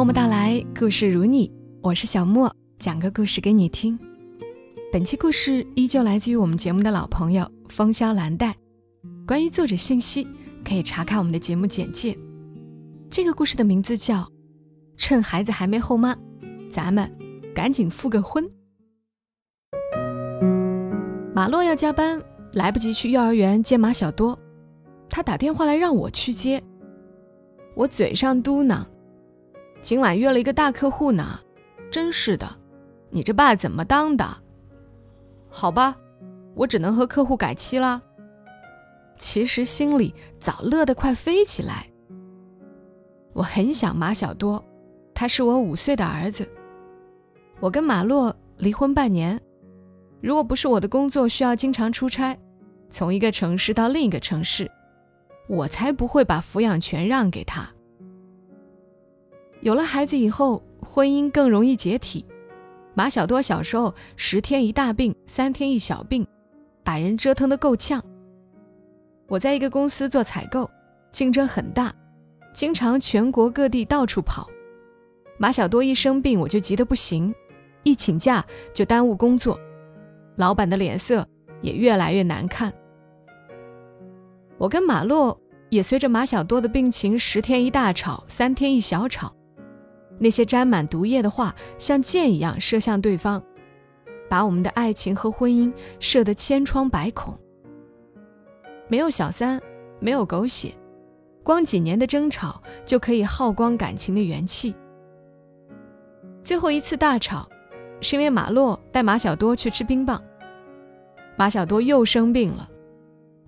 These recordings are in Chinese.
默默到来，故事如你，我是小莫，讲个故事给你听。本期故事依旧来自于我们节目的老朋友风萧兰黛。关于作者信息，可以查看我们的节目简介。这个故事的名字叫《趁孩子还没后妈，咱们赶紧复个婚》。马洛要加班，来不及去幼儿园接马小多，他打电话来让我去接。我嘴上嘟囔：“今晚约了一个大客户呢，真是的，你这爸怎么当的？”好吧，我只能和客户改期了。其实心里早乐得快飞起来。我很想马小多，他是我五岁的儿子。我跟马洛离婚半年，如果不是我的工作需要经常出差，从一个城市到另一个城市。我才不会把抚养权让给他。有了孩子以后，婚姻更容易解体。马小多小时候十天一大病，三天一小病，把人折腾得够呛。我在一个公司做采购，竞争很大，经常全国各地到处跑。马小多一生病，我就急得不行，一请假就耽误工作，老板的脸色也越来越难看。我跟马洛也随着马小多的病情，十天一大吵，三天一小吵。那些沾满毒液的话，像箭一样射向对方，把我们的爱情和婚姻射得千疮百孔。没有小三，没有狗血，光几年的争吵就可以耗光感情的元气。最后一次大吵，是因为马洛带马小多去吃冰棒，马小多又生病了。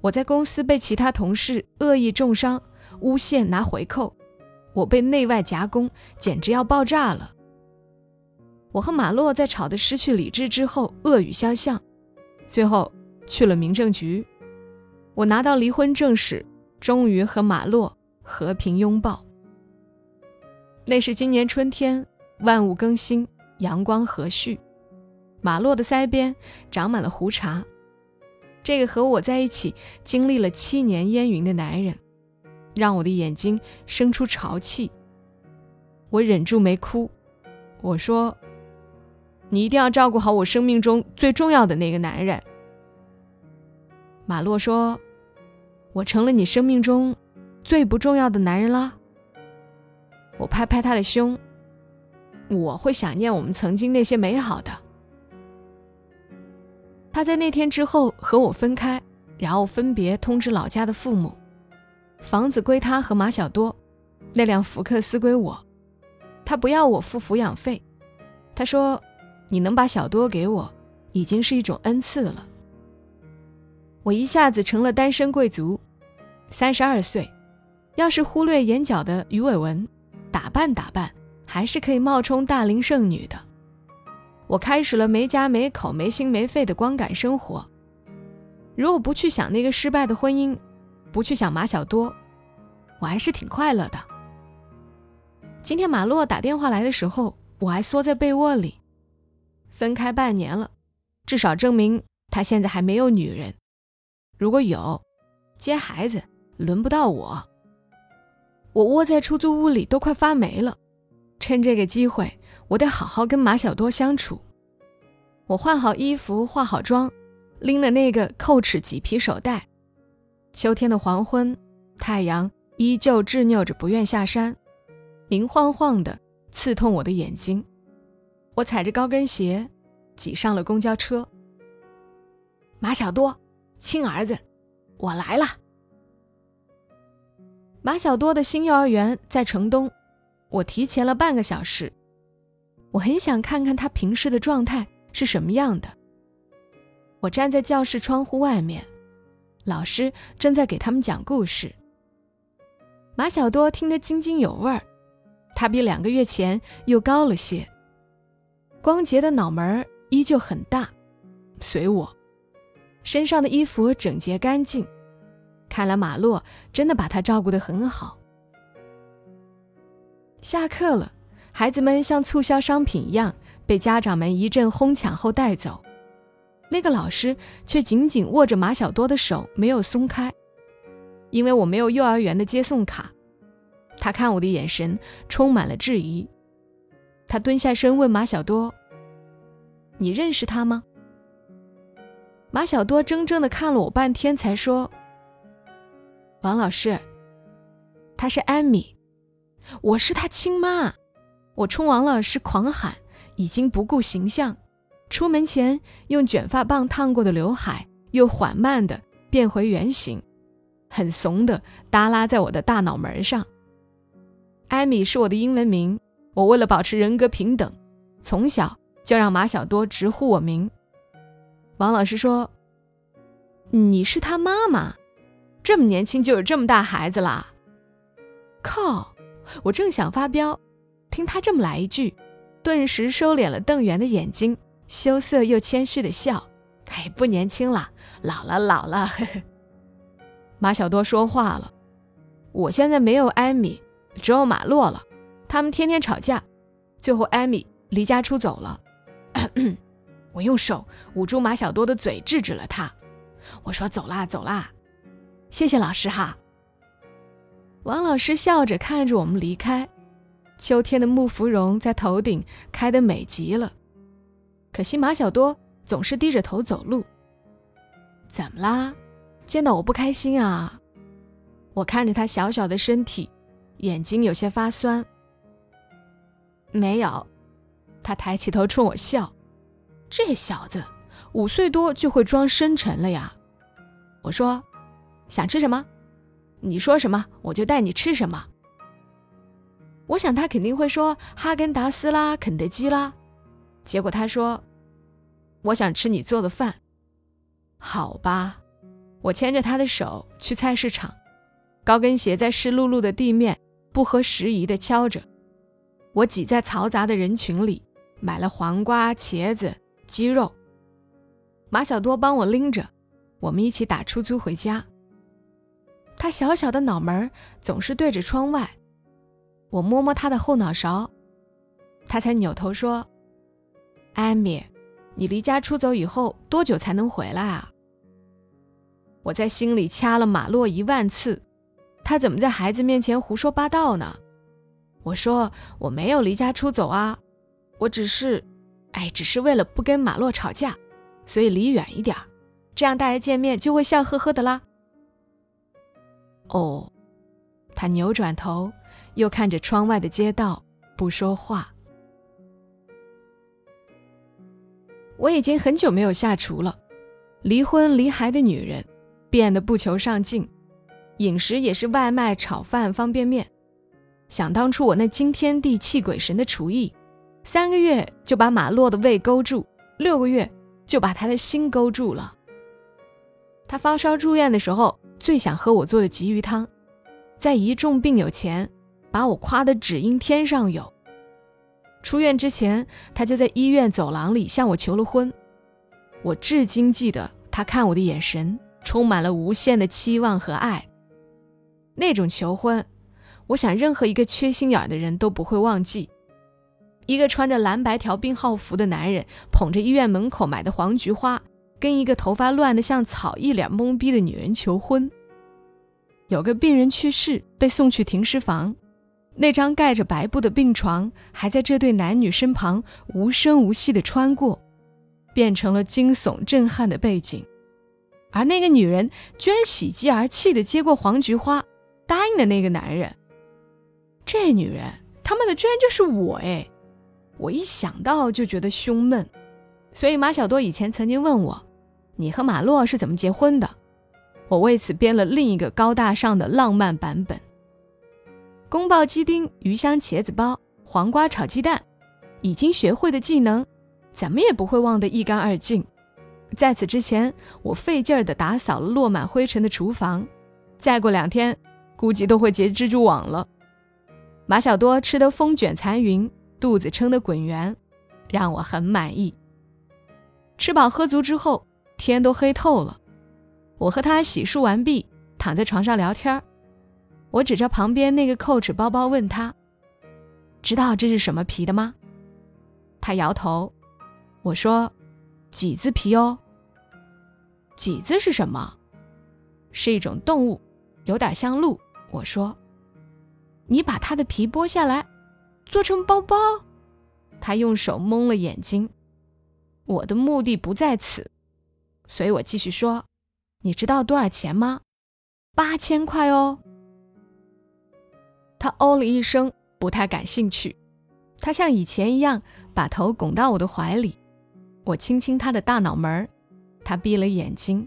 我在公司被其他同事恶意重伤、诬陷拿回扣，我被内外夹攻，简直要爆炸了。我和马洛在吵得失去理智之后恶语相向，最后去了民政局。我拿到离婚证时，终于和马洛和平拥抱。那是今年春天，万物更新，阳光和煦，马洛的腮边长满了胡茬。这个和我在一起经历了七年烟云的男人，让我的眼睛生出潮气。我忍住没哭，我说：“你一定要照顾好我生命中最重要的那个男人。”马洛说：“我成了你生命中最不重要的男人啦。”我拍拍他的胸：“我会想念我们曾经那些美好的。”他在那天之后和我分开，然后分别通知老家的父母，房子归他和马小多，那辆福克斯归我。他不要我付抚养费，他说：“你能把小多给我，已经是一种恩赐了。”我一下子成了单身贵族，三十二岁，要是忽略眼角的鱼尾纹，打扮打扮，还是可以冒充大龄剩女的。我开始了没家没口、没心没肺的光感生活。如果不去想那个失败的婚姻，不去想马小多，我还是挺快乐的。今天马洛打电话来的时候，我还缩在被窝里。分开半年了，至少证明他现在还没有女人。如果有，接孩子轮不到我。我窝在出租屋里都快发霉了，趁这个机会。我得好好跟马小多相处。我换好衣服，化好妆，拎了那个扣齿麂皮手袋。秋天的黄昏，太阳依旧执拗着不愿下山，明晃晃的，刺痛我的眼睛。我踩着高跟鞋，挤上了公交车。马小多，亲儿子，我来了。马小多的新幼儿园在城东，我提前了半个小时。我很想看看他平时的状态是什么样的。我站在教室窗户外面，老师正在给他们讲故事。马小多听得津津有味儿，他比两个月前又高了些，光洁的脑门依旧很大，随我，身上的衣服整洁干净，看来马洛真的把他照顾得很好。下课了。孩子们像促销商品一样被家长们一阵哄抢后带走，那个老师却紧紧握着马小多的手没有松开，因为我没有幼儿园的接送卡。他看我的眼神充满了质疑，他蹲下身问马小多：“你认识他吗？”马小多怔怔的看了我半天，才说：“王老师，她是艾米，我是他亲妈。”我冲王老师狂喊，已经不顾形象。出门前用卷发棒烫过的刘海，又缓慢的变回原形，很怂的耷拉在我的大脑门上。艾米是我的英文名，我为了保持人格平等，从小就让马小多直呼我名。王老师说：“你是他妈妈，这么年轻就有这么大孩子啦？”靠！我正想发飙，听他这么来一句，顿时收敛了瞪圆的眼睛。羞涩又谦虚的笑，哎，不年轻了，老了，老了。呵呵。马小多说话了，我现在没有艾米，只有马洛了。他们天天吵架，最后艾米离家出走了。我用手捂住马小多的嘴，制止了他。我说：“走啦，走啦，谢谢老师哈。”王老师笑着看着我们离开，秋天的木芙蓉在头顶开得美极了。可惜马小多总是低着头走路。怎么啦？见到我不开心啊？我看着他小小的身体，眼睛有些发酸。没有，他抬起头冲我笑。这小子五岁多就会装深沉了呀。我说：“想吃什么？你说什么我就带你吃什么。”我想他肯定会说哈根达斯啦，肯德基啦。结果他说：“我想吃你做的饭。”好吧，我牵着他的手去菜市场，高跟鞋在湿漉漉的地面不合时宜地敲着。我挤在嘈杂的人群里，买了黄瓜、茄子、鸡肉。马小多帮我拎着，我们一起打出租回家。他小小的脑门总是对着窗外，我摸摸他的后脑勺，他才扭头说。艾米，你离家出走以后多久才能回来啊？我在心里掐了马洛一万次，他怎么在孩子面前胡说八道呢？我说我没有离家出走啊，我只是，哎，只是为了不跟马洛吵架，所以离远一点，这样大家见面就会笑呵呵的啦。哦，他扭转头，又看着窗外的街道，不说话。我已经很久没有下厨了，离婚离孩的女人，变得不求上进，饮食也是外卖、炒饭、方便面。想当初我那惊天地泣鬼神的厨艺，三个月就把马洛的胃勾住，六个月就把他的心勾住了。他发烧住院的时候，最想喝我做的鲫鱼汤，在一众病友前，把我夸得只因天上有。出院之前，他就在医院走廊里向我求了婚。我至今记得他看我的眼神，充满了无限的期望和爱。那种求婚，我想任何一个缺心眼的人都不会忘记。一个穿着蓝白条病号服的男人，捧着医院门口买的黄菊花，跟一个头发乱得像草、一脸懵逼的女人求婚。有个病人去世，被送去停尸房。那张盖着白布的病床还在这对男女身旁无声无息地穿过，变成了惊悚震撼的背景。而那个女人居然喜极而泣地接过黄菊花，答应了那个男人。这女人他妈的居然就是我哎！我一想到就觉得胸闷。所以马小多以前曾经问我：“你和马洛是怎么结婚的？”我为此编了另一个高大上的浪漫版本。宫爆鸡丁、鱼香茄子包、黄瓜炒鸡蛋，已经学会的技能，怎么也不会忘得一干二净。在此之前，我费劲儿地打扫了落满灰尘的厨房，再过两天，估计都会结蜘蛛网了。马小多吃得风卷残云，肚子撑得滚圆，让我很满意。吃饱喝足之后，天都黑透了，我和他洗漱完毕，躺在床上聊天儿。我指着旁边那个 Coach 包包问他：“知道这是什么皮的吗？”他摇头。我说：“麂子皮哦。”麂子是什么？是一种动物，有点像鹿。我说：“你把它的皮剥下来，做成包包？他用手蒙了眼睛。我的目的不在此，所以我继续说：“你知道多少钱吗？八千块哦。”他哦了一声，不太感兴趣。他像以前一样把头拱到我的怀里，我亲亲他的大脑门儿，他闭了眼睛，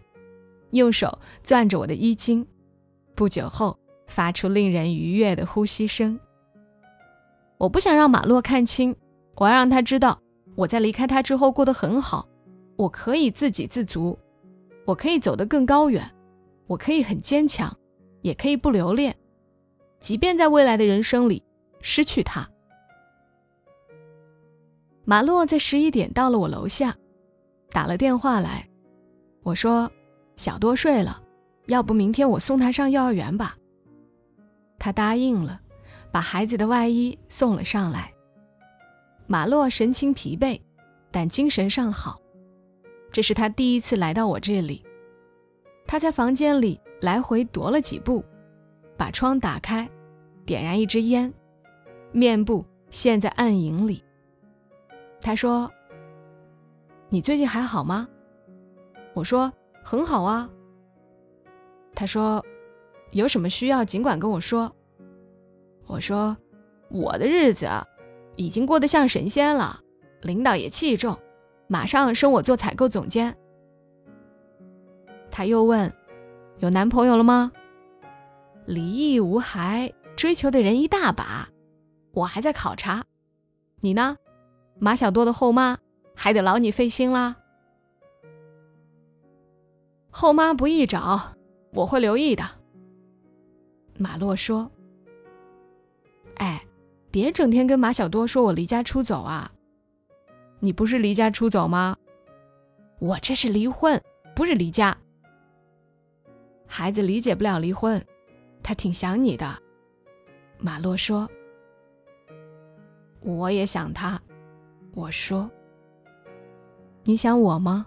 用手攥着我的衣襟。不久后，发出令人愉悦的呼吸声。我不想让马洛看清，我要让他知道。我在离开他之后过得很好，我可以自给自足，我可以走得更高远，我可以很坚强，也可以不留恋，即便在未来的人生里失去他。马洛在十一点到了我楼下，打了电话来，我说小多睡了，要不明天我送他上幼儿园吧。他答应了，把孩子的外衣送了上来。马洛神情疲惫，但精神尚好。这是他第一次来到我这里。他在房间里来回踱了几步，把窗打开，点燃一支烟，面部陷在暗影里。他说：“你最近还好吗？”我说：“很好啊。”他说：“有什么需要尽管跟我说。”我说：“我的日子。”已经过得像神仙了，领导也器重，马上升我做采购总监。他又问：“有男朋友了吗？”离异无孩，追求的人一大把，我还在考察。你呢？马小多的后妈还得劳你费心啦。后妈不易找，我会留意的。马洛说：“哎。”别整天跟马小多说我离家出走啊！你不是离家出走吗？我这是离婚，不是离家。孩子理解不了离婚，他挺想你的。马洛说：“我也想他。”我说：“你想我吗？”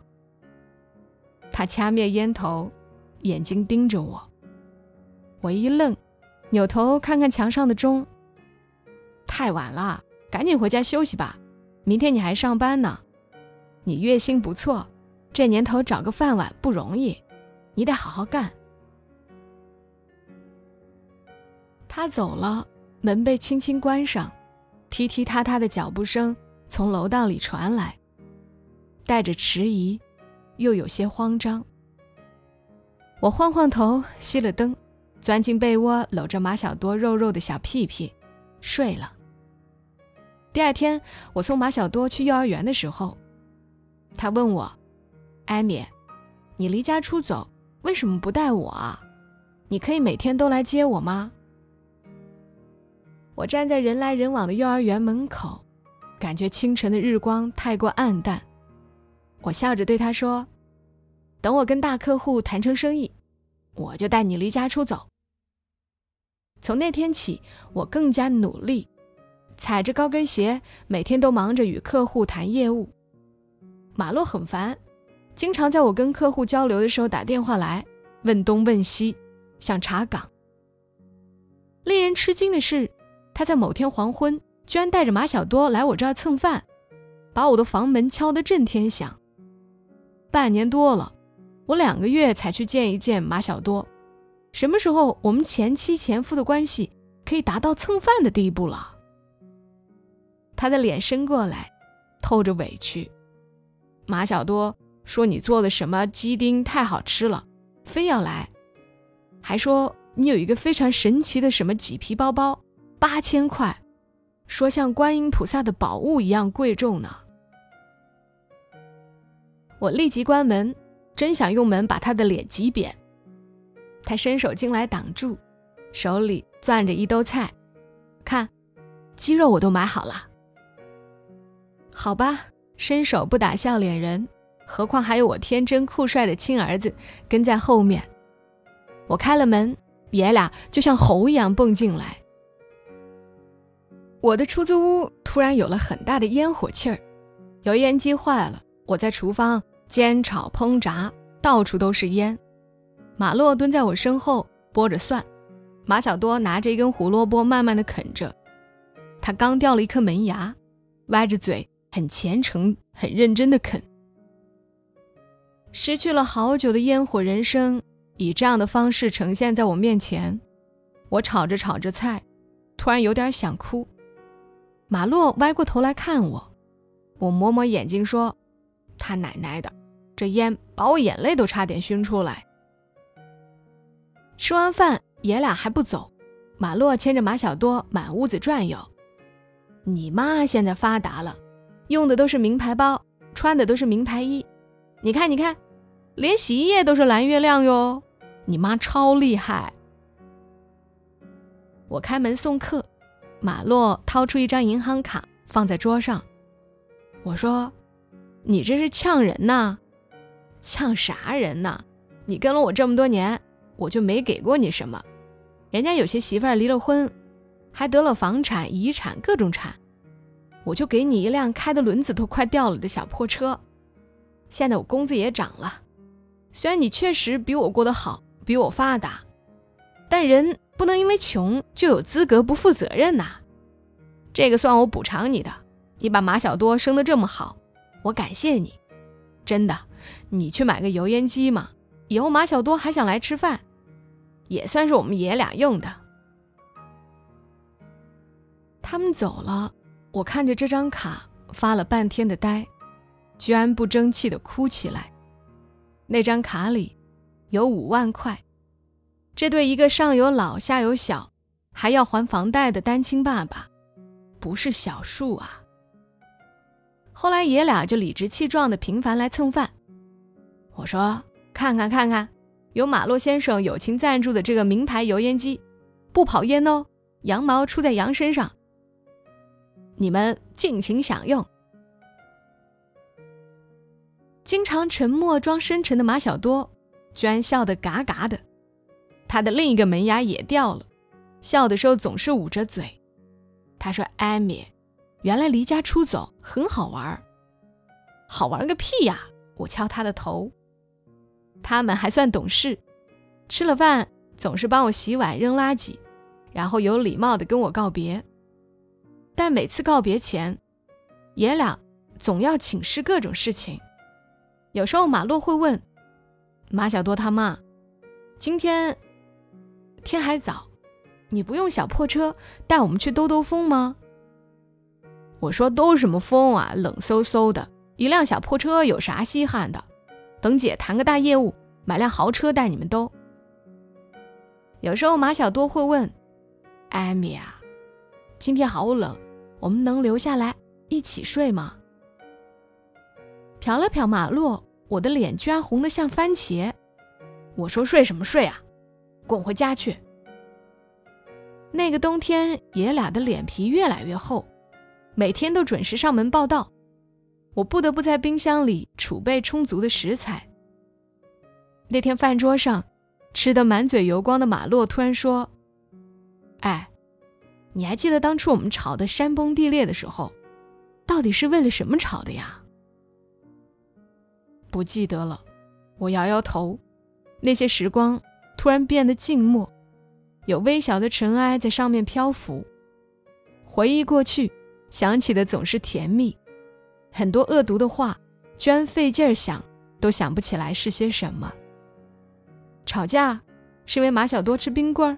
他掐灭烟头，眼睛盯着我。我一愣，扭头看看墙上的钟。太晚了，赶紧回家休息吧。明天你还上班呢。你月薪不错，这年头找个饭碗不容易，你得好好干。他走了，门被轻轻关上，踢踢踏踏的脚步声从楼道里传来，带着迟疑，又有些慌张。我晃晃头，熄了灯，钻进被窝，搂着马小多肉肉的小屁屁，睡了。第二天，我送马小多去幼儿园的时候，他问我：“艾米，你离家出走，为什么不带我啊？你可以每天都来接我吗？”我站在人来人往的幼儿园门口，感觉清晨的日光太过暗淡。我笑着对他说：“等我跟大客户谈成生意，我就带你离家出走。”从那天起，我更加努力。踩着高跟鞋，每天都忙着与客户谈业务。马洛很烦，经常在我跟客户交流的时候打电话来，问东问西，想查岗。令人吃惊的是，他在某天黄昏，居然带着马小多来我这儿蹭饭，把我的房门敲得震天响。半年多了，我两个月才去见一见马小多，什么时候我们前妻前夫的关系可以达到蹭饭的地步了？他的脸伸过来，透着委屈。马小多说：“你做的什么鸡丁太好吃了，非要来，还说你有一个非常神奇的什么麂皮包包，八千块，说像观音菩萨的宝物一样贵重呢。”我立即关门，真想用门把他的脸挤扁。他伸手进来挡住，手里攥着一兜菜，看，鸡肉我都买好了。好吧，伸手不打笑脸人，何况还有我天真酷帅的亲儿子跟在后面。我开了门，爷俩就像猴一样蹦进来。我的出租屋突然有了很大的烟火气儿，油烟机坏了，我在厨房煎炒烹炸，到处都是烟。马洛蹲在我身后剥着蒜，马小多拿着一根胡萝卜慢慢的啃着，他刚掉了一颗门牙。歪着嘴，很虔诚、很认真的啃。失去了好久的烟火人生，以这样的方式呈现在我面前。我炒着炒着菜，突然有点想哭。马洛歪过头来看我，我抹抹眼睛说：“他奶奶的，这烟把我眼泪都差点熏出来。”吃完饭，爷俩还不走，马洛牵着马小多满屋子转悠。你妈现在发达了，用的都是名牌包，穿的都是名牌衣。你看，你看，连洗衣液都是蓝月亮哟！你妈超厉害。我开门送客，马洛掏出一张银行卡放在桌上。我说：“你这是呛人呐？呛啥人呢？你跟了我这么多年，我就没给过你什么。人家有些媳妇儿离了婚，还得了房产、遗产各种产，我就给你一辆开的轮子都快掉了的小破车。”现在我工资也涨了，虽然你确实比我过得好，比我发达，但人不能因为穷就有资格不负责任呐。这个算我补偿你的，你把马小多生得这么好，我感谢你，真的。你去买个油烟机嘛，以后马小多还想来吃饭，也算是我们爷俩用的。他们走了，我看着这张卡发了半天的呆。居然不争气的哭起来。那张卡里有五万块，这对一个上有老下有小，还要还房贷的单亲爸爸，不是小数啊。后来爷俩就理直气壮的频繁来蹭饭。我说：“看看看看，有马洛先生友情赞助的这个名牌油烟机，不跑烟哦，羊毛出在羊身上，你们尽情享用。”经常沉默装深沉的马小多，居然笑得嘎嘎的。他的另一个门牙也掉了，笑的时候总是捂着嘴。他说：“艾米，原来离家出走很好玩。”好玩个屁呀！我敲他的头。他们还算懂事，吃了饭总是帮我洗碗、扔垃圾，然后有礼貌的跟我告别。但每次告别前，爷俩总要请示各种事情。有时候马洛会问马小多他妈：“今天天还早，你不用小破车带我们去兜兜风吗？”我说：“兜什么风啊，冷飕飕的，一辆小破车有啥稀罕的？等姐谈个大业务，买辆豪车带你们兜。”有时候马小多会问艾米啊：“今天好冷，我们能留下来一起睡吗？”瞟了瞟马洛，我的脸居然红得像番茄。我说：“睡什么睡啊，滚回家去。”那个冬天，爷俩的脸皮越来越厚，每天都准时上门报道。我不得不在冰箱里储备充足的食材。那天饭桌上，吃得满嘴油光的马洛突然说：“哎，你还记得当初我们吵得山崩地裂的时候，到底是为了什么吵的呀？”不记得了，我摇摇头。那些时光突然变得静默，有微小的尘埃在上面漂浮。回忆过去，想起的总是甜蜜。很多恶毒的话，居然费劲儿想都想不起来是些什么。吵架是因为马小多吃冰棍儿，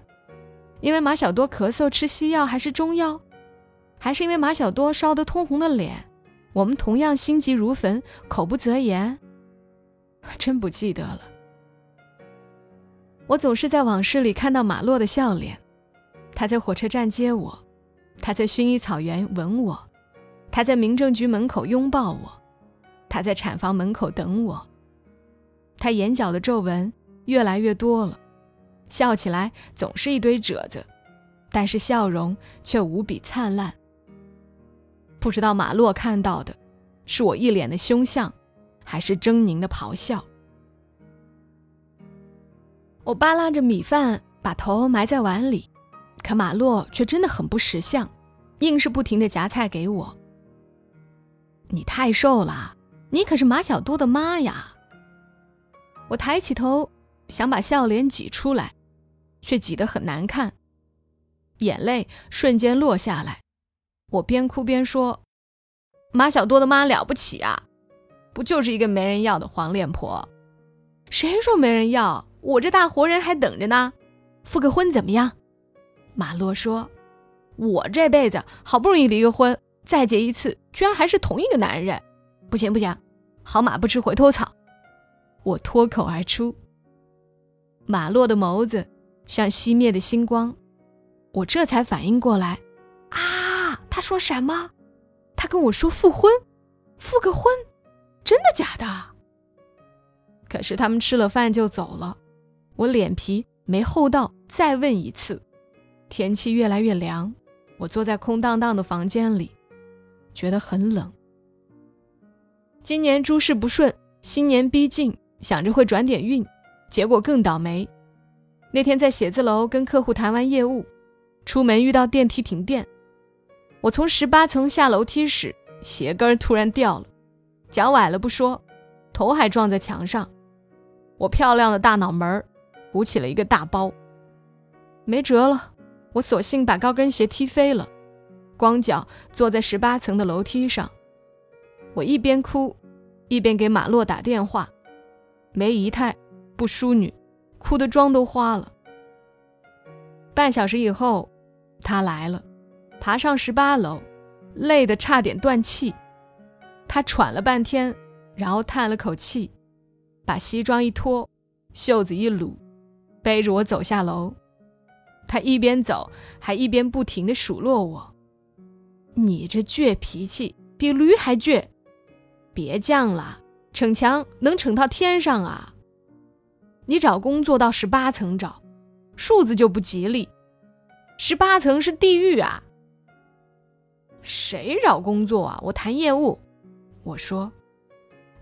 因为马小多咳嗽吃西药还是中药，还是因为马小多烧得通红的脸，我们同样心急如焚，口不择言。真不记得了。我总是在往事里看到马洛的笑脸，他在火车站接我，他在薰衣草园吻我，他在民政局门口拥抱我，他在产房门口等我。他眼角的皱纹越来越多了，笑起来总是一堆褶子，但是笑容却无比灿烂。不知道马洛看到的，是我一脸的凶相。还是狰狞的咆哮。我扒拉着米饭，把头埋在碗里，可马洛却真的很不识相，硬是不停的夹菜给我。你太瘦了，你可是马小多的妈呀！我抬起头，想把笑脸挤出来，却挤得很难看，眼泪瞬间落下来。我边哭边说：“马小多的妈了不起啊，不就是一个没人要的黄脸婆？谁说没人要？我这大活人还等着呢，复个婚怎么样？马洛说：“我这辈子好不容易离个婚，再结一次，居然还是同一个男人，不行不行，好马不吃回头草。”我脱口而出。马洛的眸子像熄灭的星光，我这才反应过来，啊，他说什么？他跟我说复婚，复个婚，真的假的？可是他们吃了饭就走了，我脸皮没厚到再问一次。天气越来越凉，我坐在空荡荡的房间里，觉得很冷。今年诸事不顺，新年逼近，想着会转点运，结果更倒霉。那天在写字楼跟客户谈完业务，出门遇到电梯停电。我从十八层下楼梯时，鞋跟突然掉了，脚崴了不说，头还撞在墙上，我漂亮的大脑门儿鼓起了一个大包。没辙了，我索性把高跟鞋踢飞了，光脚坐在十八层的楼梯上。我一边哭，一边给马洛打电话，没姨太，不淑女，哭得妆都花了。半小时以后，他来了。爬上十八楼，累得差点断气。他喘了半天，然后叹了口气，把西装一脱，袖子一撸，背着我走下楼。他一边走，还一边不停地数落我：“你这倔脾气比驴还倔，别犟了，逞强能逞到天上啊！你找工作到十八层找，数字就不吉利，十八层是地狱啊！”谁找工作啊？我谈业务。我说，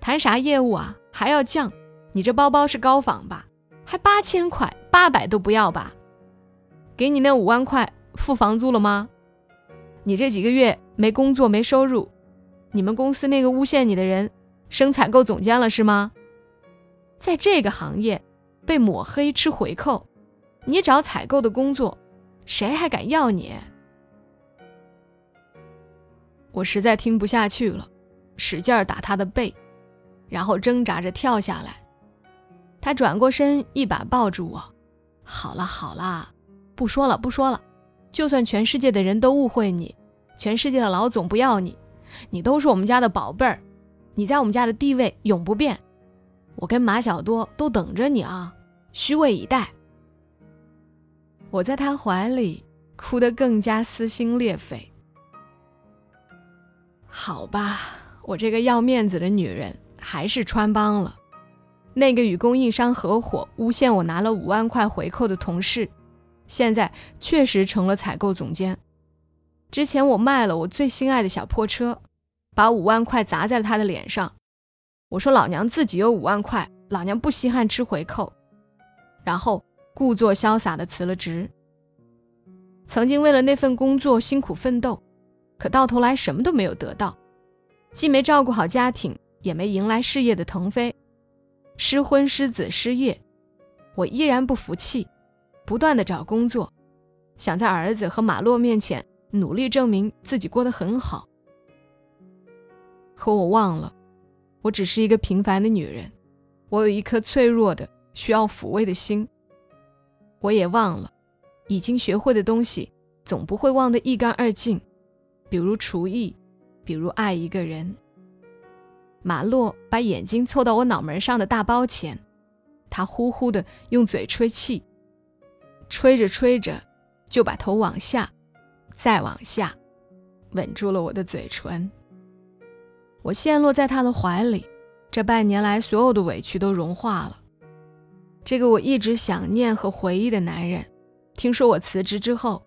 谈啥业务啊？还要降？你这包包是高仿吧？还八千块，八百都不要吧？给你那五万块付房租了吗？你这几个月没工作没收入，你们公司那个诬陷你的人升采购总监了是吗？在这个行业被抹黑吃回扣，你找采购的工作，谁还敢要你？我实在听不下去了，使劲打他的背，然后挣扎着跳下来。他转过身，一把抱住我：“好了好了，不说了不说了。就算全世界的人都误会你，全世界的老总不要你，你都是我们家的宝贝儿，你在我们家的地位永不变。我跟马小多都等着你啊，虚位以待。”我在他怀里哭得更加撕心裂肺。好吧，我这个要面子的女人还是穿帮了。那个与供应商合伙诬陷我拿了五万块回扣的同事，现在确实成了采购总监。之前我卖了我最心爱的小破车，把五万块砸在了他的脸上。我说老娘自己有五万块，老娘不稀罕吃回扣。然后故作潇洒地辞了职。曾经为了那份工作辛苦奋斗。可到头来什么都没有得到，既没照顾好家庭，也没迎来事业的腾飞，失婚失子失业，我依然不服气，不断的找工作，想在儿子和马洛面前努力证明自己过得很好。可我忘了，我只是一个平凡的女人，我有一颗脆弱的需要抚慰的心。我也忘了，已经学会的东西，总不会忘得一干二净。比如厨艺，比如爱一个人。马洛把眼睛凑到我脑门上的大包前，他呼呼的用嘴吹气，吹着吹着就把头往下，再往下，吻住了我的嘴唇。我陷落在他的怀里，这半年来所有的委屈都融化了。这个我一直想念和回忆的男人，听说我辞职之后。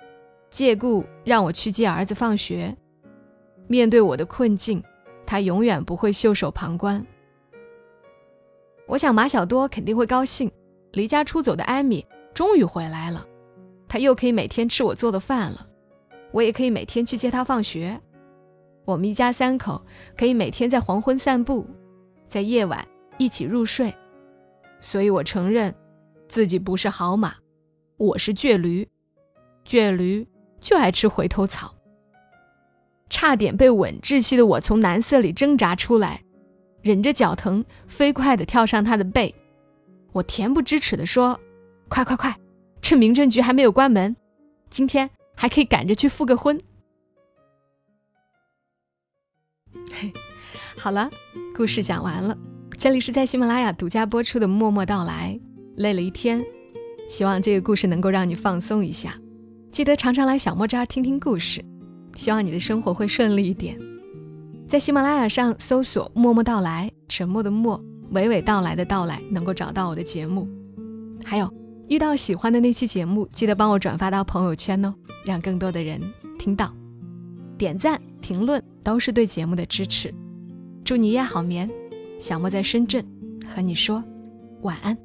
借故让我去接儿子放学。面对我的困境，他永远不会袖手旁观。我想马小多肯定会高兴，离家出走的艾米终于回来了，他又可以每天吃我做的饭了，我也可以每天去接他放学。我们一家三口可以每天在黄昏散步，在夜晚一起入睡。所以我承认，自己不是好马，我是倔驴，倔驴。就爱吃回头草。差点被吻窒息的我从蓝色里挣扎出来，忍着脚疼，飞快地跳上他的背。我恬不知耻地说：“快快快，趁民政局还没有关门，今天还可以赶着去复个婚。”嘿，好了，故事讲完了。这里是在喜马拉雅独家播出的《默默到来》，累了一天，希望这个故事能够让你放松一下。记得常常来小莫这儿听听故事，希望你的生活会顺利一点。在喜马拉雅上搜索“默默到来”，沉默的默，娓娓道来的到来，能够找到我的节目。还有，遇到喜欢的那期节目，记得帮我转发到朋友圈哦，让更多的人听到。点赞、评论都是对节目的支持。祝你夜好眠，小莫在深圳和你说晚安。